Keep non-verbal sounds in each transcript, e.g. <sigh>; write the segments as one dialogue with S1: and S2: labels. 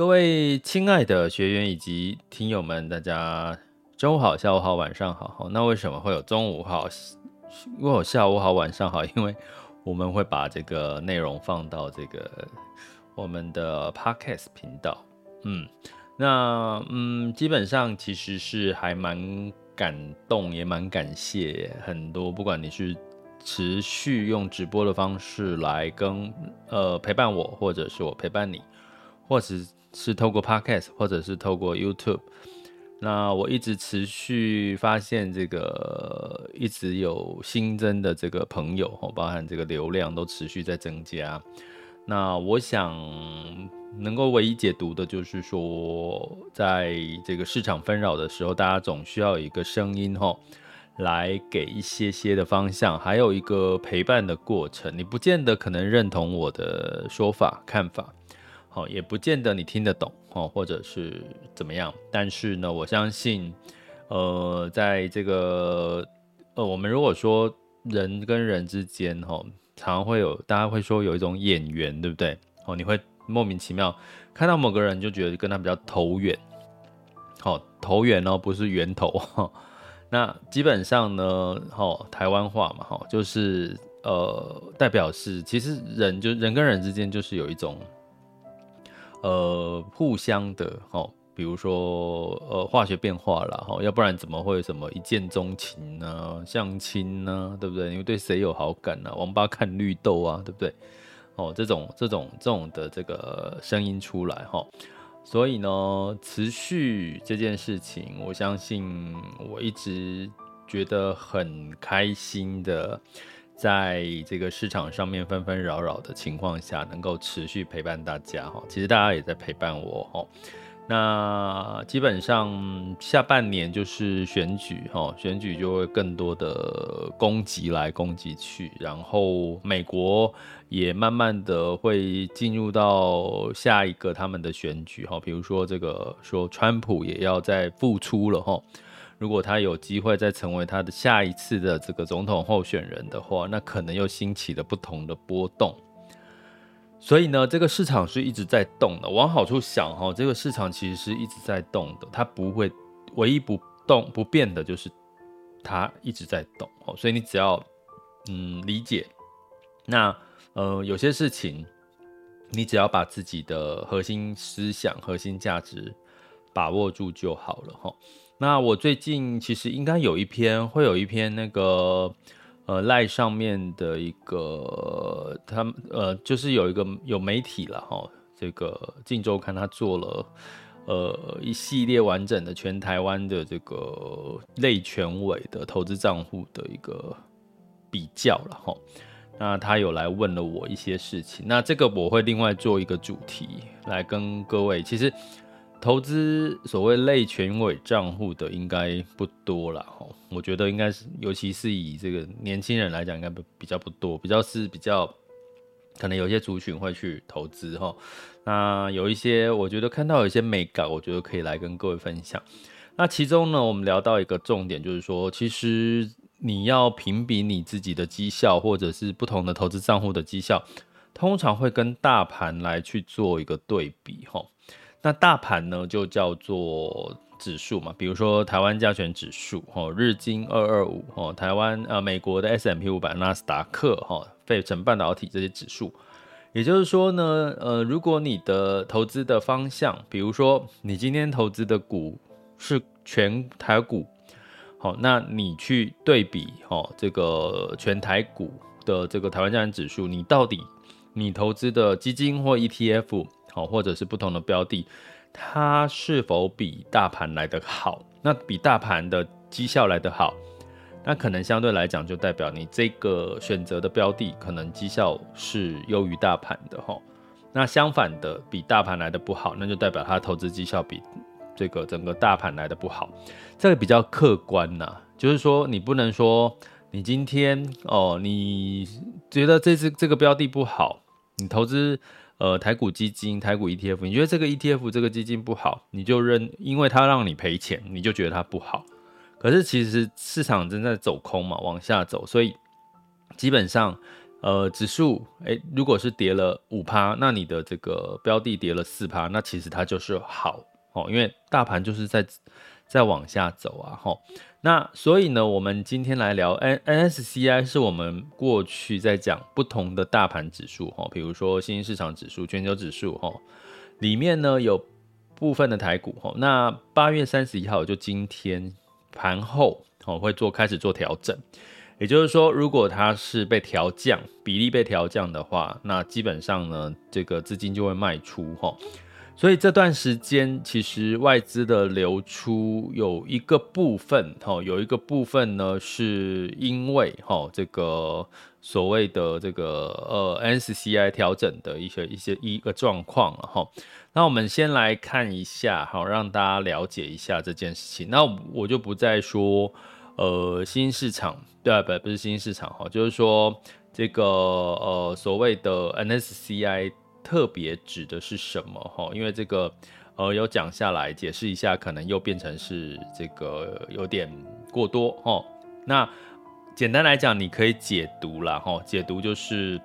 S1: 各位亲爱的学员以及听友们，大家中午好、下午好、晚上好。那为什么会有中午好、为有下午好、晚上好？因为我们会把这个内容放到这个我们的 Podcast 频道。嗯，那嗯，基本上其实是还蛮感动，也蛮感谢很多，不管你是持续用直播的方式来跟呃陪伴我，或者是我陪伴你，或是。是透过 Podcast 或者是透过 YouTube，那我一直持续发现这个一直有新增的这个朋友，包含这个流量都持续在增加。那我想能够唯一解读的就是说，在这个市场纷扰的时候，大家总需要一个声音吼，来给一些些的方向，还有一个陪伴的过程。你不见得可能认同我的说法看法。好，也不见得你听得懂哦，或者是怎么样。但是呢，我相信，呃，在这个呃，我们如果说人跟人之间，哈，常常会有大家会说有一种眼缘，对不对？哦，你会莫名其妙看到某个人，就觉得跟他比较投缘。好，投缘哦，不是源头。<laughs> 那基本上呢，哈，台湾话嘛，哈，就是呃，代表是其实人就人跟人之间就是有一种。呃，互相的哦，比如说呃，化学变化啦，哈，要不然怎么会什么一见钟情呢？相亲呢，对不对？因为对谁有好感呢？王八看绿豆啊，对不对？哦，这种这种这种的这个声音出来哈，所以呢，持续这件事情，我相信我一直觉得很开心的。在这个市场上面纷纷扰扰的情况下，能够持续陪伴大家哈，其实大家也在陪伴我哈。那基本上下半年就是选举哈，选举就会更多的攻击来攻击去，然后美国也慢慢的会进入到下一个他们的选举哈，比如说这个说川普也要再复出了哈。如果他有机会再成为他的下一次的这个总统候选人的话，那可能又兴起了不同的波动。所以呢，这个市场是一直在动的。往好处想哈，这个市场其实是一直在动的，它不会唯一不动不变的就是它一直在动。所以你只要嗯理解，那呃有些事情，你只要把自己的核心思想、核心价值把握住就好了哈。那我最近其实应该有一篇，会有一篇那个呃赖上面的一个，他呃就是有一个有媒体了哈，这个《镜周刊》他做了呃一系列完整的全台湾的这个类全委的投资账户的一个比较了哈。那他有来问了我一些事情，那这个我会另外做一个主题来跟各位，其实。投资所谓类全委账户的应该不多了哈，我觉得应该是，尤其是以这个年轻人来讲，应该比较不多，比较是比较可能有些族群会去投资哈。那有一些，我觉得看到有一些美感，我觉得可以来跟各位分享。那其中呢，我们聊到一个重点，就是说，其实你要评比你自己的绩效，或者是不同的投资账户的绩效，通常会跟大盘来去做一个对比哈。那大盘呢，就叫做指数嘛，比如说台湾加权指数哦，日经二二五哦，台湾呃美国的 S M P 五百、纳斯达克哈、费城半导体这些指数。也就是说呢，呃，如果你的投资的方向，比如说你今天投资的股是全台股，好，那你去对比哦，这个全台股的这个台湾加权指数，你到底你投资的基金或 ETF，好，或者是不同的标的，它是否比大盘来得好？那比大盘的绩效来得好？那可能相对来讲，就代表你这个选择的标的可能绩效是优于大盘的哈。那相反的，比大盘来的不好，那就代表它投资绩效比这个整个大盘来的不好。这个比较客观呐，就是说你不能说你今天哦，你觉得这次这个标的不好，你投资呃台股基金、台股 ETF，你觉得这个 ETF 这个基金不好，你就认，因为它让你赔钱，你就觉得它不好。可是其实市场正在走空嘛，往下走，所以基本上，呃，指数，哎，如果是跌了五趴，那你的这个标的跌了四趴，那其实它就是好哦，因为大盘就是在在往下走啊，吼。那所以呢，我们今天来聊，N N S C I 是我们过去在讲不同的大盘指数，哈，比如说新兴市场指数、全球指数，哈，里面呢有部分的台股，哈。那八月三十一号就今天。盘后哦会做开始做调整，也就是说，如果它是被调降比例被调降的话，那基本上呢，这个资金就会卖出哈。所以这段时间其实外资的流出有一个部分哈，有一个部分呢是因为哈这个所谓的这个呃 NSCI 调整的一些一些一个状况了哈。那我们先来看一下，好，让大家了解一下这件事情。那我就不再说，呃，新市场，对啊，不，不是新市场，哈，就是说这个，呃，所谓的 NSCI 特别指的是什么，哈，因为这个，呃，有讲下来解释一下，可能又变成是这个有点过多，哈。那简单来讲，你可以解读啦，哈，解读就是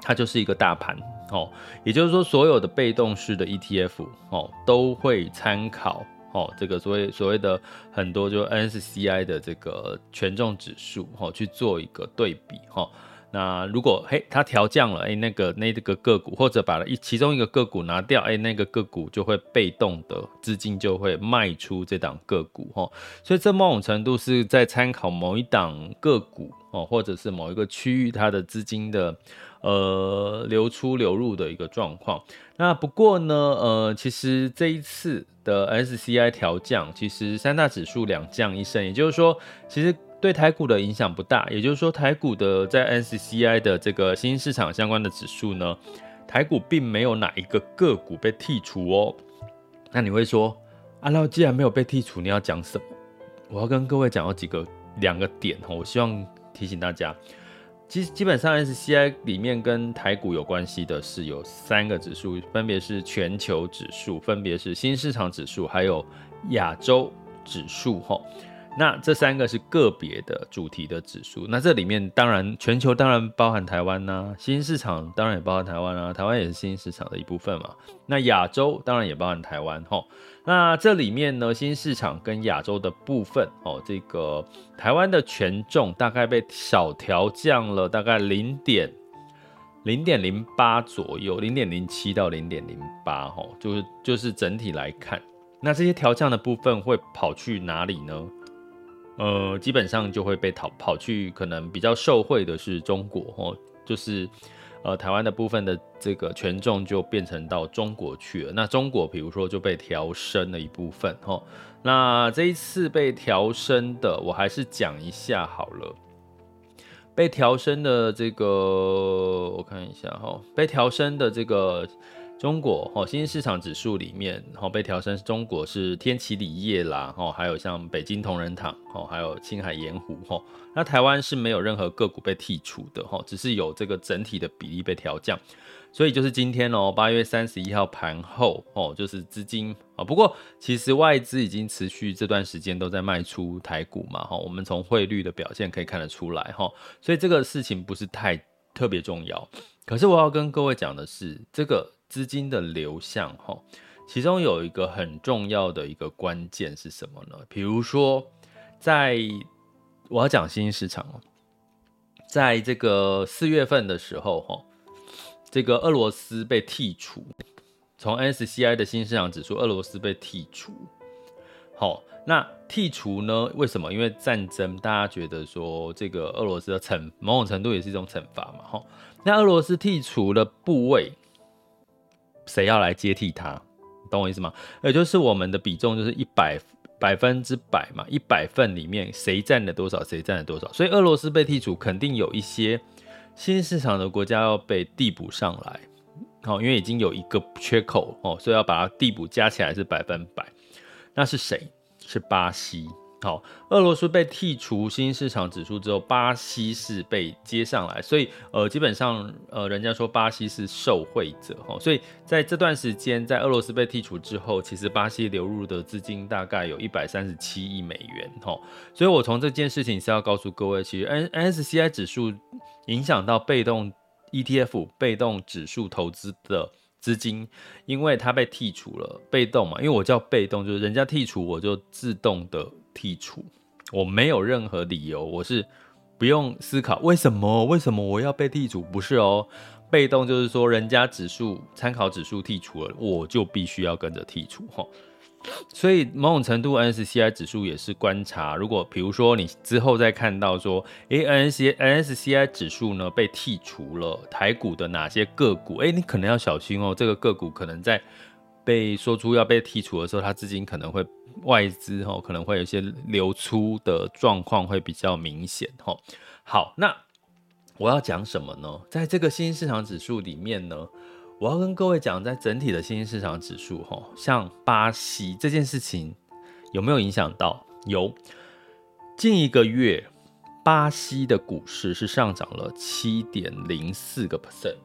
S1: 它就是一个大盘。哦，也就是说，所有的被动式的 ETF 哦，都会参考哦，这个所谓所谓的很多就 MSCI 的这个权重指数哦，去做一个对比哈。那如果嘿它调降了，哎，那个那个个股或者把一其中一个个股拿掉，哎，那个个股就会被动的资金就会卖出这档个股哈。所以这某种程度是在参考某一档个股哦，或者是某一个区域它的资金的。呃，流出流入的一个状况。那不过呢，呃，其实这一次的 S C I 调降，其实三大指数两降一升，也就是说，其实对台股的影响不大。也就是说，台股的在 MSCI 的这个新兴市场相关的指数呢，台股并没有哪一个个股被剔除哦。那你会说，啊，那既然没有被剔除，你要讲什么？我要跟各位讲有几个两个点哈，我希望提醒大家。基基本上 S C I 里面跟台股有关系的是有三个指数，分别是全球指数，分别是新市场指数，还有亚洲指数。哈，那这三个是个别的主题的指数。那这里面当然全球当然包含台湾呐、啊，新市场当然也包含台湾啊，台湾也是新兴市场的一部分嘛。那亚洲当然也包含台湾。哈。那这里面呢，新市场跟亚洲的部分哦，这个台湾的权重大概被小调降了，大概零点零点零八左右，零点零七到零点零八，哦，就是就是整体来看，那这些调降的部分会跑去哪里呢？呃，基本上就会被逃跑去，可能比较受惠的是中国，哦，就是。呃，台湾的部分的这个权重就变成到中国去了。那中国，比如说就被调升了一部分哦。那这一次被调升的，我还是讲一下好了。被调升的这个，我看一下哦，被调升的这个。中国哦，新兴市场指数里面，哦被调升，中国是天齐锂业啦，哦还有像北京同仁堂，哦还有青海盐湖，哦那台湾是没有任何个股被剔除的，哦只是有这个整体的比例被调降，所以就是今天哦，八月三十一号盘后，哦就是资金啊，不过其实外资已经持续这段时间都在卖出台股嘛，哈，我们从汇率的表现可以看得出来，哈，所以这个事情不是太特别重要，可是我要跟各位讲的是这个。资金的流向，哈，其中有一个很重要的一个关键是什么呢？比如说，在我要讲新兴市场哦，在这个四月份的时候，哈，这个俄罗斯被剔除，从 S C I 的新兴市场指数，俄罗斯被剔除。好，那剔除呢？为什么？因为战争，大家觉得说这个俄罗斯的惩，某种程度也是一种惩罚嘛。哈，那俄罗斯剔除了部位，谁要来接替他？懂我意思吗？也就是我们的比重就是一百百分之百嘛，一百份里面谁占了多少，谁占了多少。所以俄罗斯被剔除，肯定有一些新市场的国家要被递补上来。好，因为已经有一个缺口哦，所以要把它递补加起来是百分百。那是谁？是巴西。好，俄罗斯被剔除新兴市场指数之后，巴西是被接上来，所以呃，基本上呃，人家说巴西是受惠者哈。所以在这段时间，在俄罗斯被剔除之后，其实巴西流入的资金大概有一百三十七亿美元哈。所以我从这件事情是要告诉各位，其实 N MSCI 指数影响到被动 ETF 被动指数投资的。资金，因为它被剔除了，被动嘛，因为我叫被动，就是人家剔除，我就自动的剔除，我没有任何理由，我是不用思考为什么，为什么我要被剔除？不是哦，被动就是说人家指数参考指数剔除了，我就必须要跟着剔除哈。所以某种程度，N S C I 指数也是观察。如果比如说你之后再看到说，诶，N S C I 指数呢被剔除了，台股的哪些个股？诶，你可能要小心哦。这个个股可能在被说出要被剔除的时候，它资金可能会外资哦，可能会有一些流出的状况会比较明显哈。好，那我要讲什么呢？在这个新兴市场指数里面呢？我要跟各位讲，在整体的新兴市场指数，哈，像巴西这件事情有没有影响到？有，近一个月，巴西的股市是上涨了七点零四个 percent。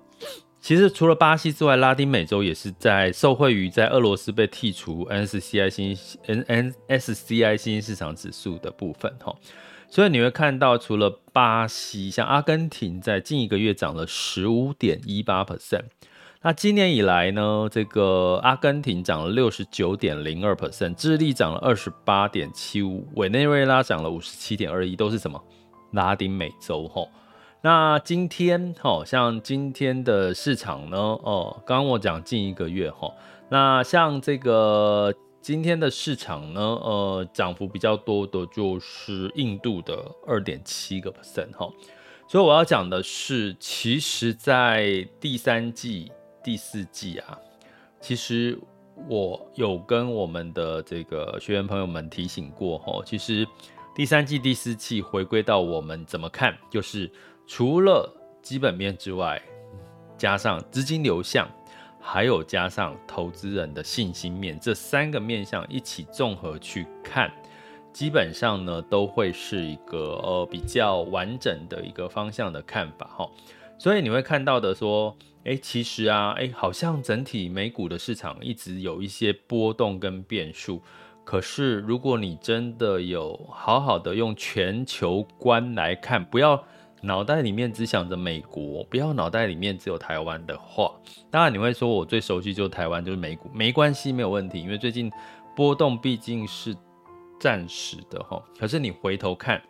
S1: 其实除了巴西之外，拉丁美洲也是在受惠于在俄罗斯被剔除 MSCI 新 MSCI 新兴市场指数的部分，哈。所以你会看到，除了巴西，像阿根廷在近一个月涨了十五点一八 percent。那今年以来呢，这个阿根廷涨了六十九点零二 percent，智利涨了二十八点七五，委内瑞拉涨了五十七点二一，都是什么？拉丁美洲吼。那今天吼，像今天的市场呢，哦，刚刚我讲近一个月吼，那像这个今天的市场呢，呃，涨幅比较多的就是印度的二点七个 percent 哈。所以我要讲的是，其实，在第三季。第四季啊，其实我有跟我们的这个学员朋友们提醒过吼，其实第三季、第四季回归到我们怎么看，就是除了基本面之外，加上资金流向，还有加上投资人的信心面，这三个面向一起综合去看，基本上呢都会是一个呃比较完整的一个方向的看法哈。所以你会看到的说。哎，其实啊，哎，好像整体美股的市场一直有一些波动跟变数。可是，如果你真的有好好的用全球观来看，不要脑袋里面只想着美国，不要脑袋里面只有台湾的话，当然你会说我最熟悉就是台湾，就是美股，没关系，没有问题，因为最近波动毕竟是暂时的哈。可是你回头看，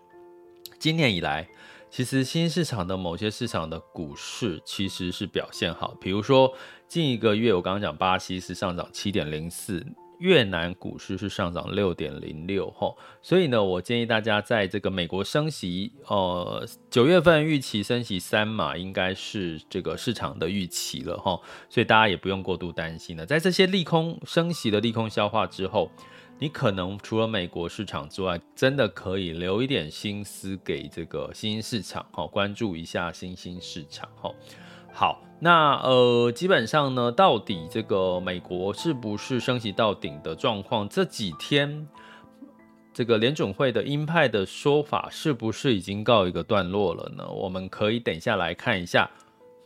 S1: 今年以来。其实新市场的某些市场的股市其实是表现好，比如说近一个月我刚刚讲巴西是上涨七点零四，越南股市是上涨六点零六吼，所以呢，我建议大家在这个美国升息，呃，九月份预期升息三码，应该是这个市场的预期了吼，所以大家也不用过度担心了，在这些利空升息的利空消化之后。你可能除了美国市场之外，真的可以留一点心思给这个新兴市场，哈，关注一下新兴市场，哈。好，那呃，基本上呢，到底这个美国是不是升息到顶的状况？这几天这个联准会的鹰派的说法是不是已经告一个段落了呢？我们可以等一下来看一下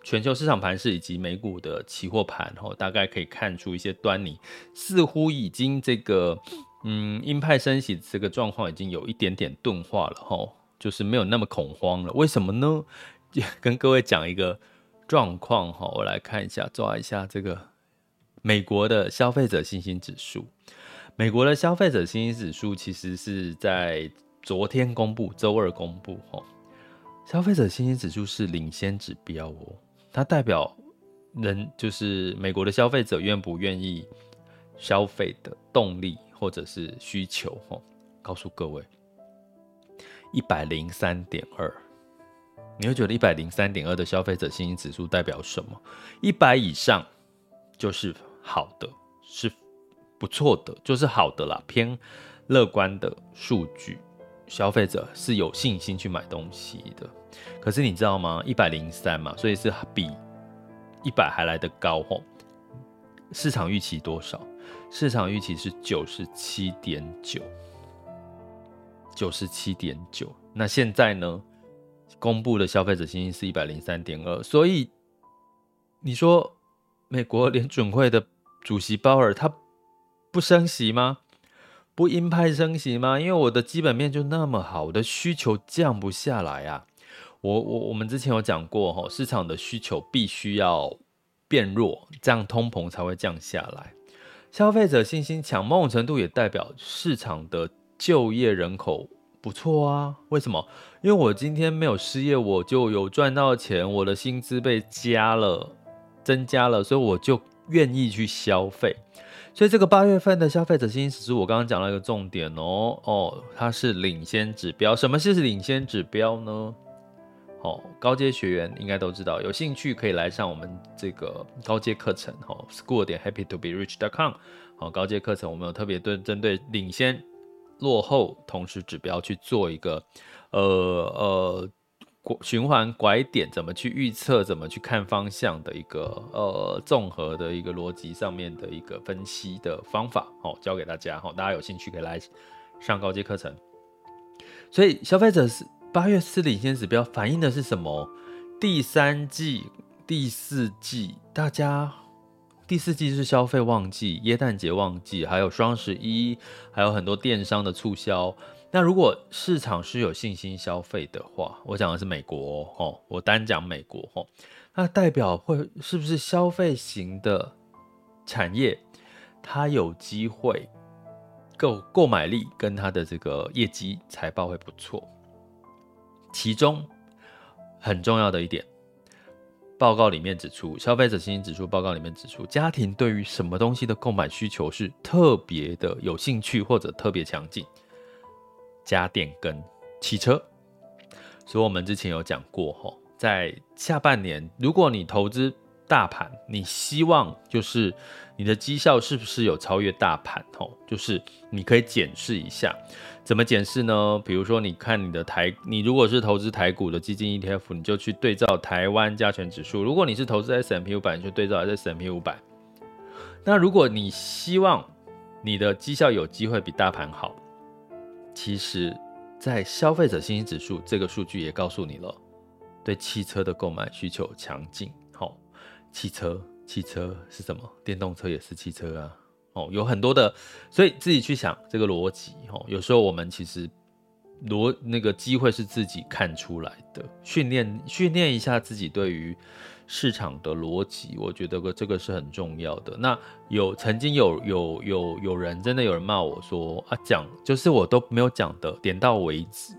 S1: 全球市场盘势以及美股的期货盘，哈，大概可以看出一些端倪，似乎已经这个。嗯，鹰派升息这个状况已经有一点点钝化了哈，就是没有那么恐慌了。为什么呢？<laughs> 跟各位讲一个状况哈，我来看一下，抓一下这个美国的消费者信心指数。美国的消费者信心指数其实是在昨天公布，周二公布。吼，消费者信心指数是领先指标哦，它代表人就是美国的消费者愿不愿意消费的动力或者是需求。吼，告诉各位，一百零三点二。你会觉得一百零三点二的消费者信心指数代表什么？一百以上就是好的，是不错的，就是好的啦，偏乐观的数据，消费者是有信心去买东西的。可是你知道吗？一百零三嘛，所以是比一百还来得高吼。市场预期多少？市场预期是九十七点九，九十七点九。那现在呢？公布的消费者信心是一百零三点二，所以你说美国联准会的主席鲍尔他不升息吗？不鹰派升息吗？因为我的基本面就那么好，我的需求降不下来啊。我我我们之前有讲过哈，市场的需求必须要变弱，这样通膨才会降下来。消费者信心强，某种程度也代表市场的就业人口。不错啊，为什么？因为我今天没有失业，我就有赚到钱，我的薪资被加了，增加了，所以我就愿意去消费。所以这个八月份的消费者信心指数，我刚刚讲了一个重点哦，哦，它是领先指标。什么是领先指标呢？哦，高阶学员应该都知道，有兴趣可以来上我们这个高阶课程，哦，school 点 happytoberich.com 好，高阶课程我们有特别对针对领先。落后同时指标去做一个，呃呃，循环拐点怎么去预测，怎么去看方向的一个呃综合的一个逻辑上面的一个分析的方法，好，教给大家，好，大家有兴趣可以来上高阶课程。所以消费者是八月四领先指标反映的是什么？第三季、第四季，大家。第四季是消费旺季，耶诞节旺季，还有双十一，还有很多电商的促销。那如果市场是有信心消费的话，我讲的是美国哦，我单讲美国哦，那代表会是不是消费型的产业，它有机会购购买力跟它的这个业绩财报会不错。其中很重要的一点。报告里面指出，消费者信心指数报告里面指出，家庭对于什么东西的购买需求是特别的有兴趣或者特别强劲？家电跟汽车。所以我们之前有讲过，吼，在下半年，如果你投资大盘，你希望就是你的绩效是不是有超越大盘？吼，就是你可以检视一下。怎么检视呢？比如说，你看你的台，你如果是投资台股的基金 ETF，你就去对照台湾加权指数；如果你是投资 S M P 五百，你就对照 S M P 五百。那如果你希望你的绩效有机会比大盘好，其实，在消费者信心指数这个数据也告诉你了，对汽车的购买需求强劲。汽车，汽车是什么？电动车也是汽车啊。哦，有很多的，所以自己去想这个逻辑。哦，有时候我们其实逻那个机会是自己看出来的，训练训练一下自己对于市场的逻辑，我觉得这个是很重要的。那有曾经有有有有人真的有人骂我说啊，讲就是我都没有讲的点到为止，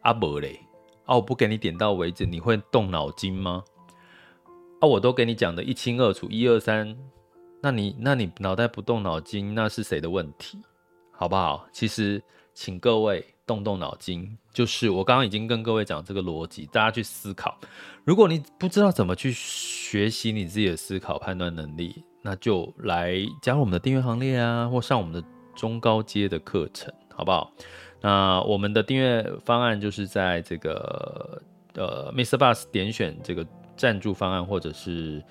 S1: 啊不嘞，啊我不给你点到为止，你会动脑筋吗？啊我都给你讲的一清二楚，一二三。那你那你脑袋不动脑筋，那是谁的问题？好不好？其实，请各位动动脑筋，就是我刚刚已经跟各位讲这个逻辑，大家去思考。如果你不知道怎么去学习你自己的思考判断能力，那就来加入我们的订阅行列啊，或上我们的中高阶的课程，好不好？那我们的订阅方案就是在这个呃，Mr. Bus 点选这个赞助方案，或者是。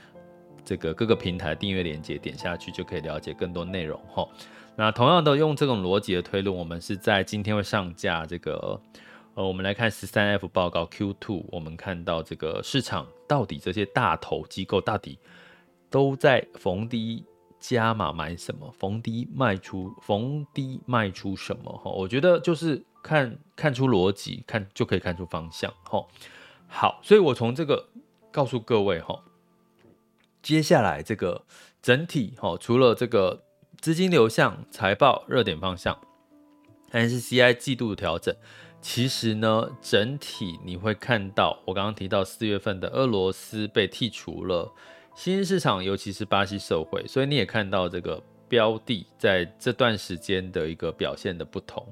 S1: 这个各个平台订阅链接点下去就可以了解更多内容哈。那同样的用这种逻辑的推论，我们是在今天会上架这个呃，我们来看十三 F 报告 Q two，我们看到这个市场到底这些大头机构到底都在逢低加码买什么，逢低卖出，逢低卖出什么哈？我觉得就是看看出逻辑，看就可以看出方向哈。好，所以我从这个告诉各位哈。接下来这个整体哈，除了这个资金流向、财报热点方向，MSCI 季度调整，其实呢，整体你会看到，我刚刚提到四月份的俄罗斯被剔除了，新兴市场尤其是巴西受惠，所以你也看到这个标的在这段时间的一个表现的不同。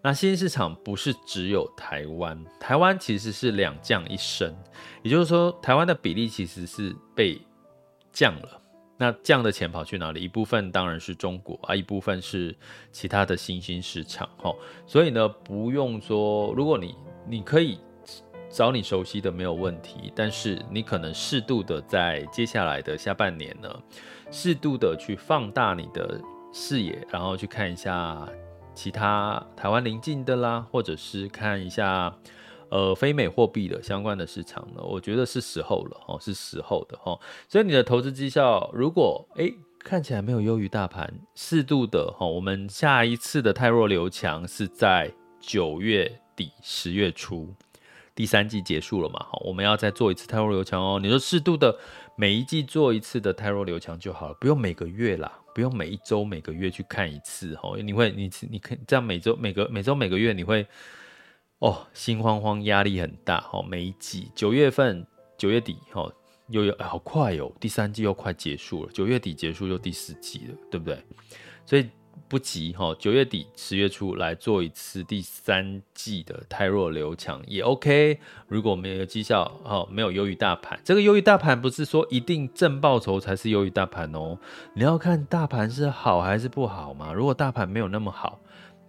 S1: 那新兴市场不是只有台湾，台湾其实是两降一升，也就是说，台湾的比例其实是被降了。那降的钱跑去哪里？一部分当然是中国啊，一部分是其他的新兴市场。哈，所以呢，不用说，如果你你可以找你熟悉的没有问题，但是你可能适度的在接下来的下半年呢，适度的去放大你的视野，然后去看一下。其他台湾邻近的啦，或者是看一下，呃，非美货币的相关的市场呢，我觉得是时候了哦，是时候的哈。所以你的投资绩效如果诶看起来没有优于大盘，适度的哈，我们下一次的汰弱留强是在九月底十月初，第三季结束了嘛，哈，我们要再做一次汰弱流强哦。你说适度的每一季做一次的泰弱留强就好了，不用每个月啦。不用每一周、每个月去看一次哦，你会你你看这样每周、每个每周、每个月你会哦心慌慌、压力很大哦。每一季九月份九月底哈，又有好快哦，第三季又快结束了，九月底结束就第四季了，对不对？所以。不急哈，九月底十月初来做一次第三季的汰弱留强也 OK。如果没有绩效哦，没有优于大盘，这个优于大盘不是说一定正报酬才是优于大盘哦。你要看大盘是好还是不好嘛。如果大盘没有那么好，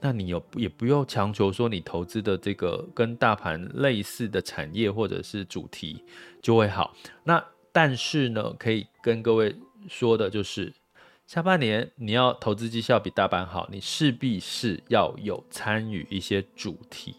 S1: 那你有也不用强求说你投资的这个跟大盘类似的产业或者是主题就会好。那但是呢，可以跟各位说的就是。下半年你要投资绩效比大盘好，你势必是要有参与一些主题，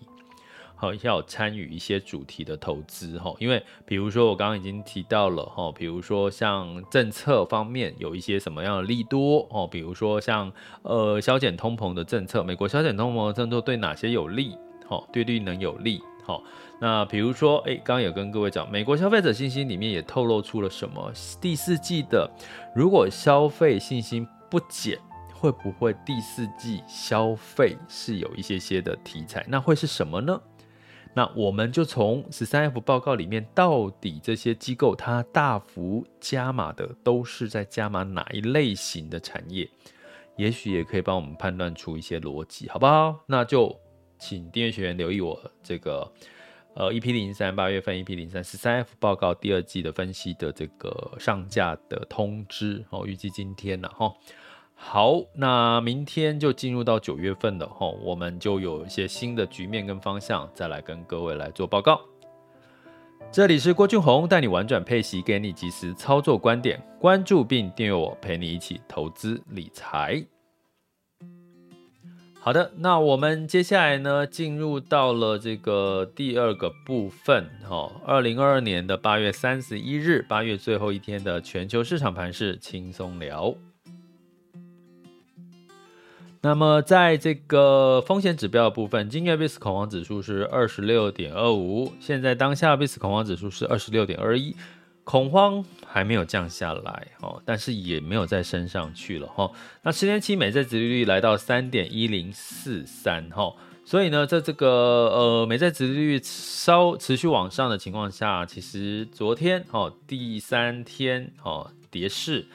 S1: 好，要参与一些主题的投资哈。因为比如说我刚刚已经提到了哈，比如说像政策方面有一些什么样的利多哦，比如说像呃削减通膨的政策，美国削减通膨的政策对哪些有利？好，对绿能有利。好，那比如说，哎，刚刚有跟各位讲，美国消费者信心里面也透露出了什么？第四季的，如果消费信心不减，会不会第四季消费是有一些些的题材？那会是什么呢？那我们就从十三 F 报告里面，到底这些机构它大幅加码的都是在加码哪一类型的产业？也许也可以帮我们判断出一些逻辑，好不好？那就。请订阅学员留意我这个呃 EP 零三八月份 EP 零三十三 F 报告第二季的分析的这个上架的通知哦，预计今天了哈。好，那明天就进入到九月份了哈，我们就有一些新的局面跟方向，再来跟各位来做报告。这里是郭俊宏带你玩转配息，给你及时操作观点，关注并订阅我，陪你一起投资理财。好的，那我们接下来呢，进入到了这个第二个部分，哈，二零二二年的八月三十一日，八月最后一天的全球市场盘势轻松聊。那么，在这个风险指标的部分，今日 VIX 恐慌指数是二十六点二五，现在当下 VIX 恐慌指数是二十六点二一。恐慌还没有降下来哦，但是也没有再升上去了哈。那十年期美债殖利率来到三点一零四三哈，所以呢，在这个呃美债殖利率稍持续往上的情况下，其实昨天哦第三天哦跌势，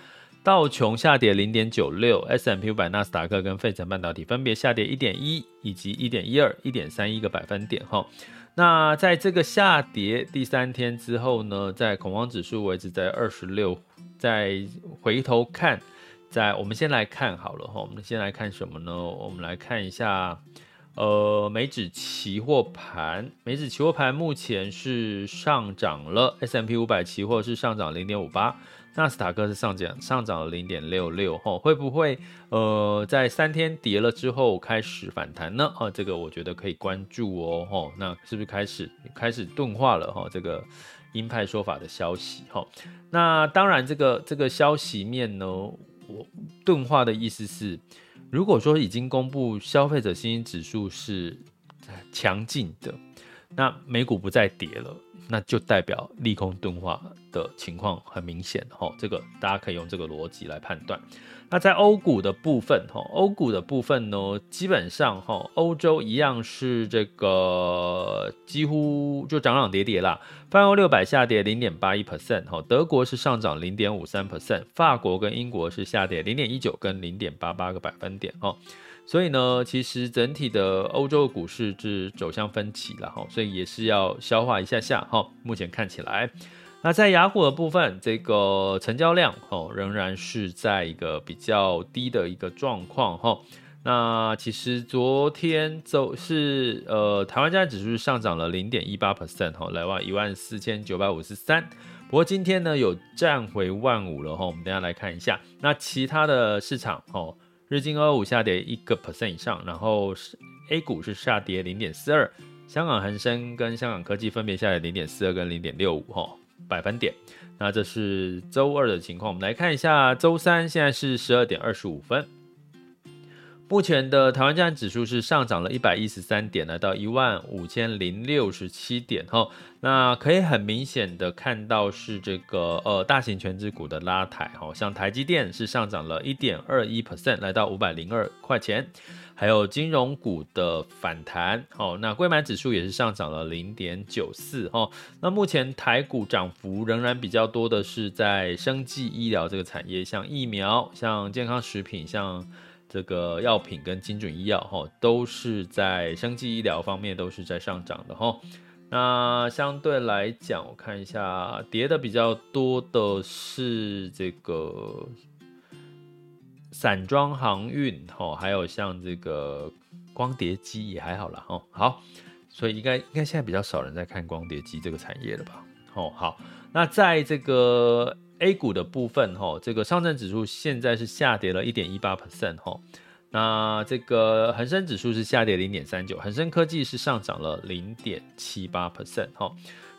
S1: 道琼下跌零点九六，S M P 五百、纳斯达克跟费城半导体分别下跌一点一以及一点一二、一点三一个百分点哈。那在这个下跌第三天之后呢，在恐慌指数维持在二十六，再回头看，在我们先来看好了哈，我们先来看什么呢？我们来看一下，呃，美指期货盘，美指期货盘目前是上涨了，S M P 五百期货是上涨零点五八。纳斯达克是上涨上涨了零点六六，吼，会不会呃在三天跌了之后开始反弹呢？哦，这个我觉得可以关注哦，吼，那是不是开始开始钝化了？哈，这个鹰派说法的消息，哈，那当然这个这个消息面呢，我钝化的意思是，如果说已经公布消费者信心指数是强劲的。那美股不再跌了，那就代表利空钝化的情况很明显哈，这个大家可以用这个逻辑来判断。那在欧股的部分哈，欧股的部分呢，基本上哈，欧洲一样是这个几乎就涨涨跌跌啦。泛欧六百下跌零点八一 percent 哈，德国是上涨零点五三 percent，法国跟英国是下跌零点一九跟零点八八个百分点哈。所以呢，其实整体的欧洲股市是走向分歧了哈，所以也是要消化一下下哈。目前看起来。那在雅虎的部分，这个成交量哦仍然是在一个比较低的一个状况哈。那其实昨天走是呃台湾加权指数上涨了零点一八 percent 哈，来到一万四千九百五十三。不过今天呢有站回万五了哈，我们等下来看一下。那其他的市场哦，日经二五下跌一个 percent 以上，然后是 A 股是下跌零点四二，香港恒生跟香港科技分别下跌零点四二跟零点六五哈。百分点，那这是周二的情况。我们来看一下周三，现在是十二点二十五分。目前的台湾站指数是上涨了一百一十三点，来到一万五千零六十七点。哈，那可以很明显的看到是这个呃大型权值股的拉抬。哈，像台积电是上涨了一点二一 percent，来到五百零二块钱。还有金融股的反弹，哦，那柜买指数也是上涨了零点九四，哦，那目前台股涨幅仍然比较多的是在生技医疗这个产业，像疫苗、像健康食品、像这个药品跟精准医药，哈，都是在生技医疗方面都是在上涨的，哈。那相对来讲，我看一下跌的比较多的是这个。散装航运，哈，还有像这个光碟机也还好啦，吼，好，所以应该应该现在比较少人在看光碟机这个产业了吧，哦，好，那在这个 A 股的部分，吼，这个上证指数现在是下跌了一点一八 percent，吼，那这个恒生指数是下跌零点三九，恒生科技是上涨了零点七八 percent，吼。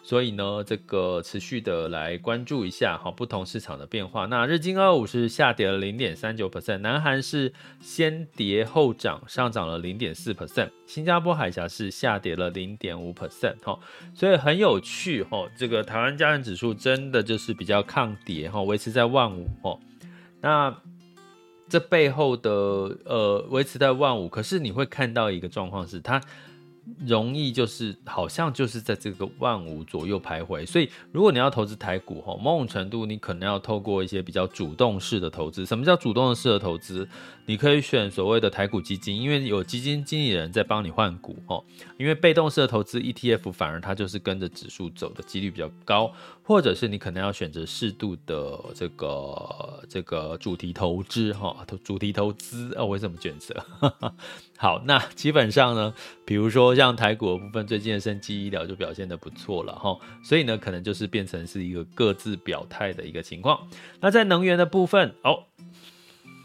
S1: 所以呢，这个持续的来关注一下哈，不同市场的变化。那日经二五是下跌了零点三九 percent，南韩是先跌后涨，上涨了零点四 percent，新加坡海峡是下跌了零点五 percent 哈。所以很有趣哈，这个台湾加权指数真的就是比较抗跌哈，维持在万五哈。那这背后的呃维持在万五，可是你会看到一个状况是它。容易就是好像就是在这个万五左右徘徊，所以如果你要投资台股哈，某种程度你可能要透过一些比较主动式的投资。什么叫主动式的投资？你可以选所谓的台股基金，因为有基金经理人在帮你换股哈。因为被动式的投资 ETF 反而它就是跟着指数走的几率比较高，或者是你可能要选择适度的这个这个主题投资哈，主题投资啊，我会这么选择。好，那 <laughs> 基本上呢，比如说像台股的部分，最近的生技医疗就表现得不错了哈，所以呢，可能就是变成是一个各自表态的一个情况。那在能源的部分，哦，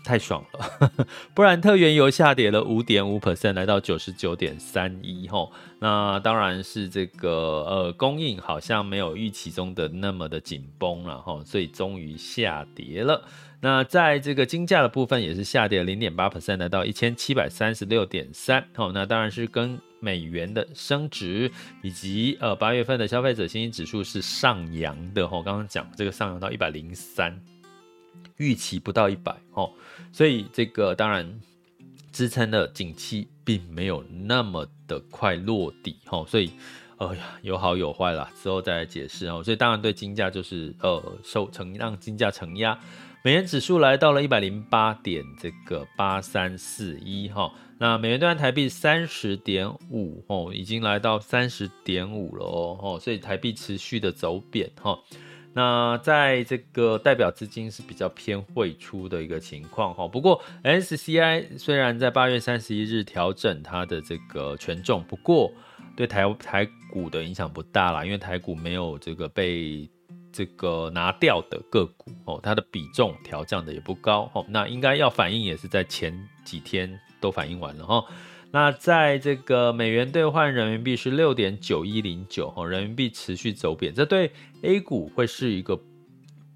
S1: 太爽了，<laughs> 布兰特原油下跌了五点五 percent，来到九十九点三一哈。那当然是这个呃供应好像没有预期中的那么的紧绷了哈，所以终于下跌了。那在这个金价的部分也是下跌零点八 percent，来到一千七百三十六点三。好，那当然是跟美元的升值以及呃八月份的消费者信心指数是上扬的。哈，刚刚讲这个上扬到一百零三，预期不到一百。哦，所以这个当然支撑的景气并没有那么的快落底。哈，所以哎呀有好有坏啦，之后再来解释。哦，所以当然对金价就是呃受承让金价承压。美元指数来到了一百零八点这个八三四一哈，那美元兑换台币三十点五哦，已经来到三十点五了哦，所以台币持续的走贬哈。那在这个代表资金是比较偏汇出的一个情况哈。不过 SCI 虽然在八月三十一日调整它的这个权重，不过对台台股的影响不大啦，因为台股没有这个被。这个拿掉的个股哦，它的比重调降的也不高哦，那应该要反应也是在前几天都反应完了哈。那在这个美元兑换人民币是六点九一零九哦，人民币持续走贬，这对 A 股会是一个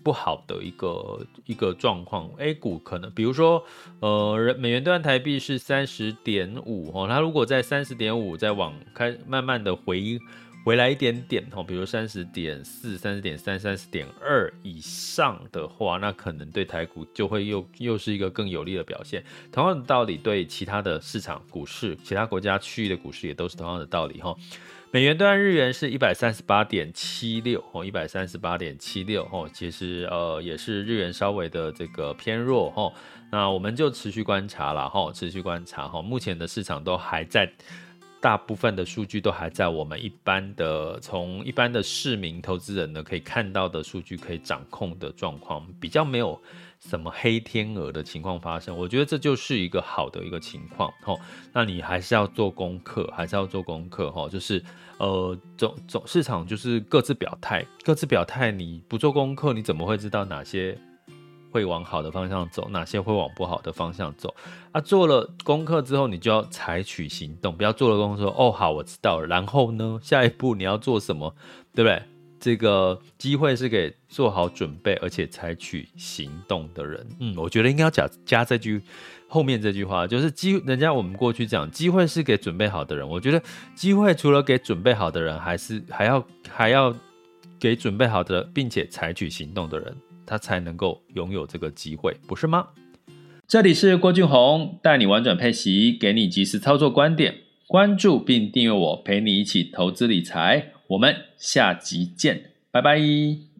S1: 不好的一个一个状况。A 股可能，比如说，呃，美元兑换台币是三十点五哦，它如果在三十点五再往开，慢慢的回回来一点点哦，比如三十点四、三十点三、三十点二以上的话，那可能对台股就会又又是一个更有利的表现。同样的道理，对其他的市场股市、其他国家区域的股市也都是同样的道理哈。美元兑日元是一百三十八点七六哦，一百三十八点七六哦，其实呃也是日元稍微的这个偏弱哈，那我们就持续观察了哈，持续观察哈，目前的市场都还在，大部分的数据都还在我们一般的从一般的市民投资人呢可以看到的数据可以掌控的状况，比较没有。什么黑天鹅的情况发生？我觉得这就是一个好的一个情况齁。那你还是要做功课，还是要做功课齁。就是呃，总总市场就是各自表态，各自表态。你不做功课，你怎么会知道哪些会往好的方向走，哪些会往不好的方向走？啊，做了功课之后，你就要采取行动，不要做了功课说哦好，我知道了。然后呢，下一步你要做什么？对不对？这个机会是给做好准备而且采取行动的人。嗯，我觉得应该要加加这句后面这句话，就是机人家我们过去讲，机会是给准备好的人。我觉得机会除了给准备好的人，还是还要还要给准备好的，并且采取行动的人，他才能够拥有这个机会，不是吗？这里是郭俊宏，带你玩转配息，给你及时操作观点，关注并订阅我，陪你一起投资理财。我们下集见，拜拜。